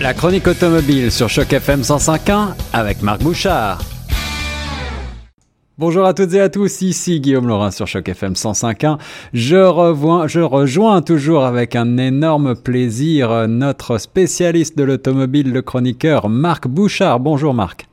La chronique automobile sur Choc FM 105.1 avec Marc Bouchard. Bonjour à toutes et à tous, ici Guillaume Laurin sur Choc FM 105.1. Je, revois, je rejoins toujours avec un énorme plaisir notre spécialiste de l'automobile, le chroniqueur Marc Bouchard. Bonjour Marc.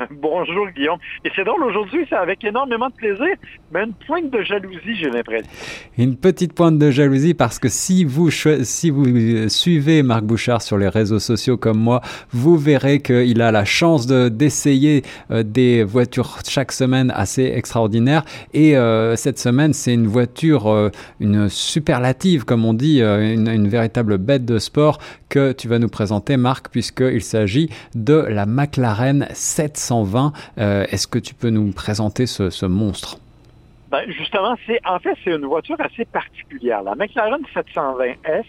Bonjour Guillaume. Et c'est drôle, aujourd'hui, c'est avec énormément de plaisir, mais une pointe de jalousie, j'ai l'impression. Une petite pointe de jalousie parce que si vous, si vous euh, suivez Marc Bouchard sur les réseaux sociaux comme moi, vous verrez qu'il a la chance d'essayer de, des voitures chaque semaine assez extraordinaires. Et euh, cette semaine, c'est une voiture, une superlative, comme on dit, une, une véritable bête de sport que tu vas nous présenter, Marc, puisqu'il s'agit de la McLaren 700. 120. Euh, est-ce que tu peux nous présenter ce, monstre? Ben justement, c'est en fait c'est une voiture assez particulière. La McLaren 720S,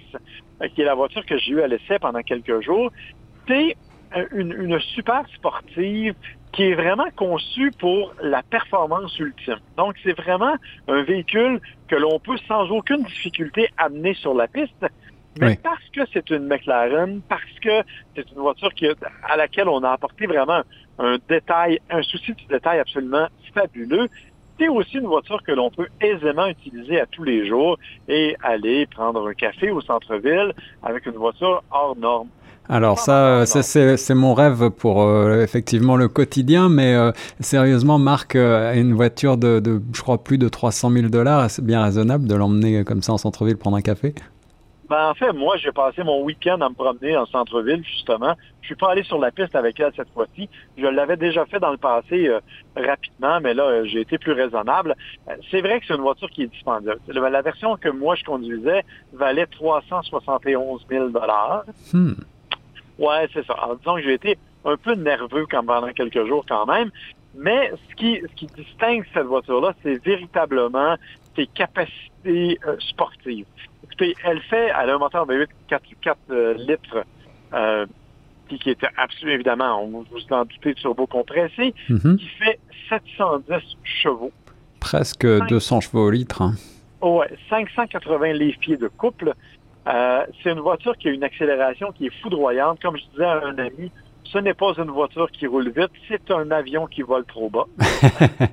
euh, qui est la voiture que j'ai eue à l'essai pendant quelques jours, c'est euh, une, super sportive qui est vraiment conçue pour la performance ultime. Donc c'est vraiment un véhicule que l'on peut sans aucune difficulté amener sur la piste mais parce que c'est une McLaren, parce que c'est une voiture qui, à laquelle on a apporté vraiment un détail, un souci du détail absolument fabuleux, c'est aussi une voiture que l'on peut aisément utiliser à tous les jours et aller prendre un café au centre-ville avec une voiture hors norme. Alors ça, c'est mon rêve pour euh, effectivement le quotidien, mais euh, sérieusement, Marc, euh, une voiture de, de, je crois, plus de 300 000 dollars, c'est bien raisonnable de l'emmener comme ça en centre-ville prendre un café? Ben, en fait, moi, j'ai passé mon week-end à me promener en centre-ville, justement. Je suis pas allé sur la piste avec elle cette fois-ci. Je l'avais déjà fait dans le passé euh, rapidement, mais là, euh, j'ai été plus raisonnable. Euh, c'est vrai que c'est une voiture qui est dispendieuse. La version que moi, je conduisais valait 371 000 hmm. Ouais, c'est ça. En disant que j'ai été un peu nerveux quand, pendant quelques jours quand même. Mais ce qui, ce qui distingue cette voiture-là, c'est véritablement ses capacités sportives elle fait, elle a un moteur V8 4, 4 litres, euh, qui était absolument, évidemment, on vous en doutez, turbo compressé, mhm. qui fait 710 chevaux. Presque 200 chevaux au litre. Hein. Ouais, 580 livres-pieds de couple. Euh, c'est une voiture qui a une accélération qui est foudroyante. Comme je disais à un ami, ce n'est pas une voiture qui roule vite, c'est un avion qui vole trop bas.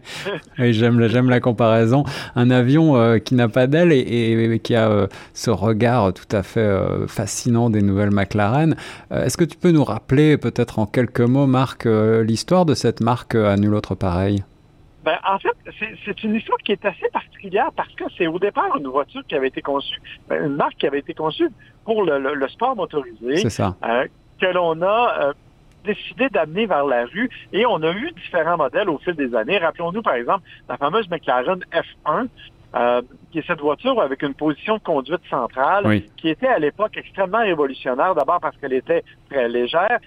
oui, j'aime, j'aime la comparaison. Un avion euh, qui n'a pas d'aile et, qui a euh, ce regard tout à fait euh, fascinant des nouvelles McLaren. est-ce que tu peux nous rappeler, peut-être en quelques mots, Marc, l'histoire de cette marque à nul autre pareil? Ben, en fait, c'est, une histoire qui est assez particulière parce que c'est au départ une voiture qui avait été conçue, ben, une marque qui avait été conçue pour le, sport motorisé. C'est ça. que l'on a décidé d'amener vers la rue et on a eu différents modèles au fil des années. Rappelons-nous par exemple la fameuse McLaren F1, euh, qui est cette voiture avec une position de conduite centrale, qui était à l'époque extrêmement révolutionnaire, d'abord parce qu'elle était très légère,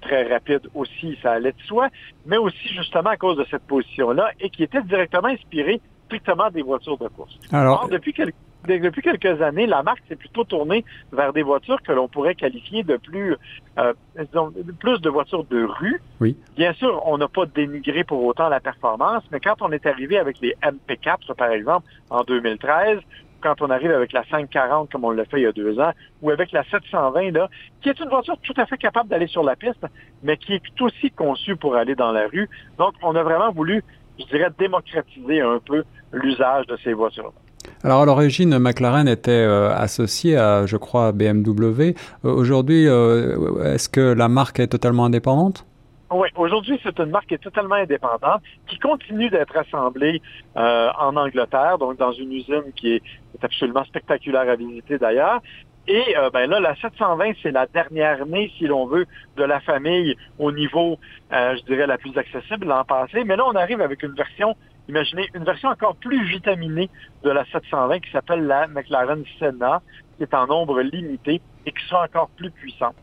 très rapide aussi, ça allait de soi, mais aussi justement à cause de cette position-là, et qui était directement inspirée strictement des voitures de course. Alors, depuis quelques depuis quelques années, la marque s'est plutôt tournée vers des voitures que l'on pourrait qualifier de plus, euh, plus de voitures de rue. Oui. Bien sûr, on n'a pas dénigré pour autant la performance, mais quand on est arrivé avec les MP4, par exemple, en 2013, quand on arrive avec la 540 comme on l'a fait il y a deux ans, ou avec la 720, là, qui est une voiture tout à fait capable d'aller sur la piste, mais qui est aussi conçue pour aller dans la rue. Donc, on a vraiment voulu, je dirais, démocratiser un peu l'usage de ces voitures. Alors à l'origine, McLaren était euh, associé à, je crois, BMW. Euh, aujourd'hui, euh, est-ce que la marque est totalement indépendante? Oui, aujourd'hui, c'est une marque qui est totalement indépendante, qui continue d'être assemblée en Angleterre, donc dans une usine qui est, absolument spectaculaire à visiter d'ailleurs. Et ben là, la 720, c'est la dernière née, si l'on veut, de la famille au niveau, je dirais, la plus accessible l'an passé. Mais là, on arrive avec une version imaginez une version encore plus vitaminée de la 720 qui s'appelle la McLaren Senna, qui est en nombre limité et qui sera encore plus puissante.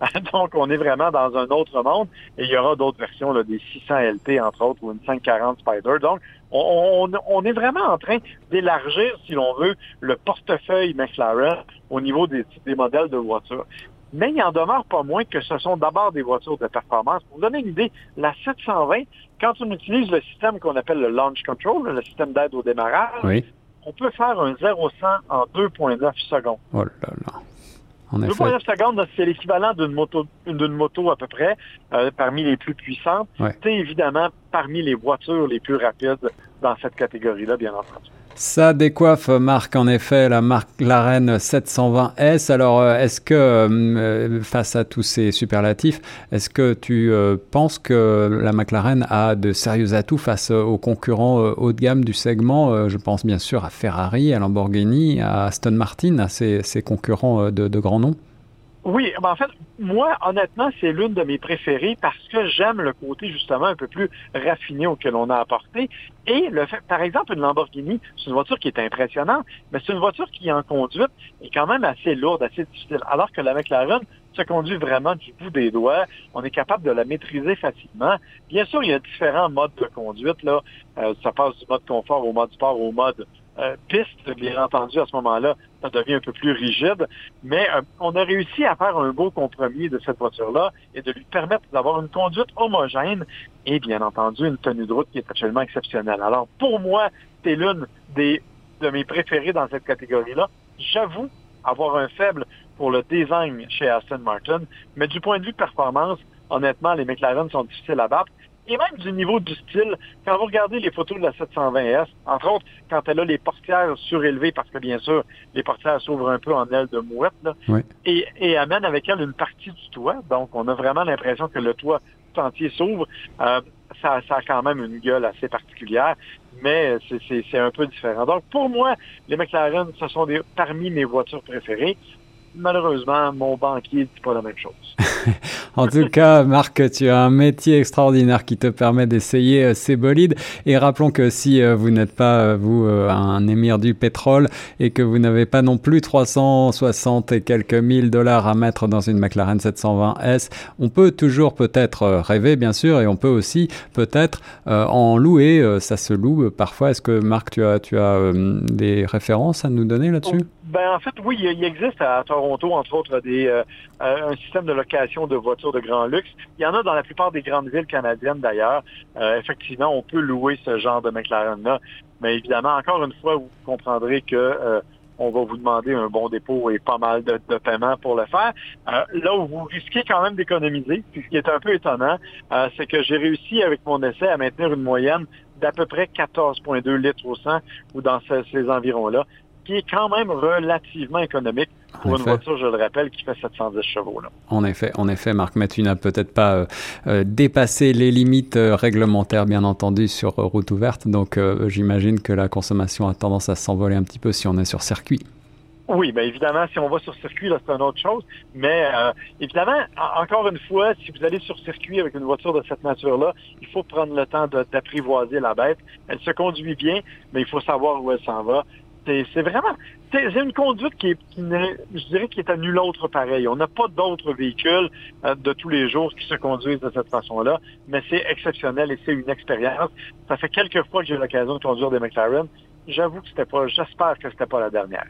Donc, on est vraiment dans un autre monde et il y aura d'autres versions, là, des 600 LT, entre autres, ou une 540 Spider. Donc, on, est vraiment en train d'élargir, si l'on veut, le portefeuille McLaren au niveau des, des modèles de voitures. Mais il en demeure pas moins que ce sont d'abord des voitures de performance. Pour vous donner une idée, la 720, quand on utilise le système qu'on appelle le launch control, le système d'aide au démarrage, on peut faire un 0-100 en 2,9 secondes. Oh là là. 2,9 secondes, c'est l'équivalent d'une moto, d'une moto à peu près, euh, parmi les plus puissantes. C'est évidemment parmi les voitures les plus rapides dans cette catégorie-là, bien entendu. Ça décoiffe, Marc, en effet, la marque Larenne 720S. Alors, euh, est-ce que, euh, face à tous ces superlatifs, est-ce que tu euh, penses que la McLaren a de sérieux atouts face aux concurrents haut de gamme du segment? Je pense bien sûr à Ferrari, à Lamborghini, à Aston Martin, à ces, concurrents de, de grands noms. Oui, ben en fait, moi, honnêtement, c'est l'une de mes préférées parce que j'aime le côté justement un peu plus raffiné auquel l'on a apporté. Et le fait, par exemple, une Lamborghini, c'est une voiture qui est impressionnante, mais c'est une voiture qui en conduite est quand même assez lourde, assez difficile. Alors que la McLaren se conduit vraiment du bout des doigts. On est capable de la maîtriser facilement. Bien sûr, il y a différents modes de conduite. Là, euh, ça passe du mode confort au mode sport au mode euh, piste, bien entendu, à ce moment-là, ça devient un peu plus rigide. Mais euh, on a réussi à faire un beau compromis de cette voiture-là et de lui permettre d'avoir une conduite homogène et, bien entendu, une tenue de route qui est absolument exceptionnelle. Alors, pour moi, c'est l'une des de mes préférés dans cette catégorie-là. J'avoue avoir un faible pour le design chez Aston Martin, mais du point de vue performance, honnêtement, les McLaren sont difficiles à battre et même du niveau du style, quand vous regardez les photos de la 720S, entre autres, quand elle a les portières surélevées, parce que bien sûr, les portières s'ouvrent un peu en aile de mouette, là, et, et amène avec elle une partie du toit. Donc, on a vraiment l'impression que le toit tout entier s'ouvre. Euh, ça, ça, a quand même une gueule assez particulière, mais c'est un peu différent. Donc, pour moi, les McLaren, ce sont des, parmi mes voitures préférées malheureusement, mon banquier ne dit pas la même chose. en tout cas, Marc, tu as un métier extraordinaire qui te permet d'essayer euh, ces bolides. Et rappelons que si euh, vous n'êtes pas, euh, vous, un émir du pétrole et que vous n'avez pas non plus 360 et quelques mille dollars à mettre dans une McLaren 720S, on peut toujours peut-être rêver, bien sûr, et on peut aussi peut-être en louer. ça se loue parfois. Est-ce que, Marc, tu as, tu as des références à nous donner là-dessus? Ben, en fait, oui, il existe à Toronto, entre autres, des, euh, euh, un système de location de voitures de grand luxe. Il y en a dans la plupart des grandes villes canadiennes, d'ailleurs. Euh, effectivement, on peut louer ce genre de McLaren-là. Mais évidemment, encore une fois, vous comprendrez que on va vous demander un bon dépôt et pas mal de, de paiements pour le faire. là où vous risquez quand même d'économiser, ce qui est un peu étonnant, c'est que j'ai réussi avec mon essai à maintenir une moyenne d'à peu près 14,2 litres au 100 ou dans ces environs-là qui est quand même relativement économique pour une voiture, je le rappelle, qui fait 710 chevaux. Là. En effet, en effet, Marc, mais tu n'as peut-être pas euh, euh, dépassé les limites euh, réglementaires, bien entendu, sur route ouverte. Donc, j'imagine que la consommation a tendance à s'envoler un petit peu si on est sur circuit. Oui, bien évidemment, si on va sur circuit, là, c'est une autre chose. Mais évidemment, encore une fois, si vous allez sur circuit avec une voiture de cette nature-là, il faut prendre le temps d'apprivoiser la bête. Elle se conduit bien, mais il faut savoir où elle s'en va. C'est vraiment, c'est une conduite qui est, je dirais, qui est à nul autre pareil. On n'a pas d'autres véhicules euh, de tous les jours qui se conduisent de cette façon-là, mais c'est exceptionnel et c'est une expérience. Ça fait quelques fois que j'ai eu l'occasion de conduire des McLaren. J'avoue que c'était pas, j'espère que c'était pas la dernière.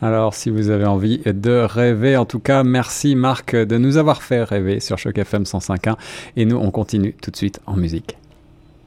Alors, si vous avez envie de rêver, en tout cas, merci Marc de nous avoir fait rêver sur Choc FM 105.1 et nous, on continue tout de suite en musique.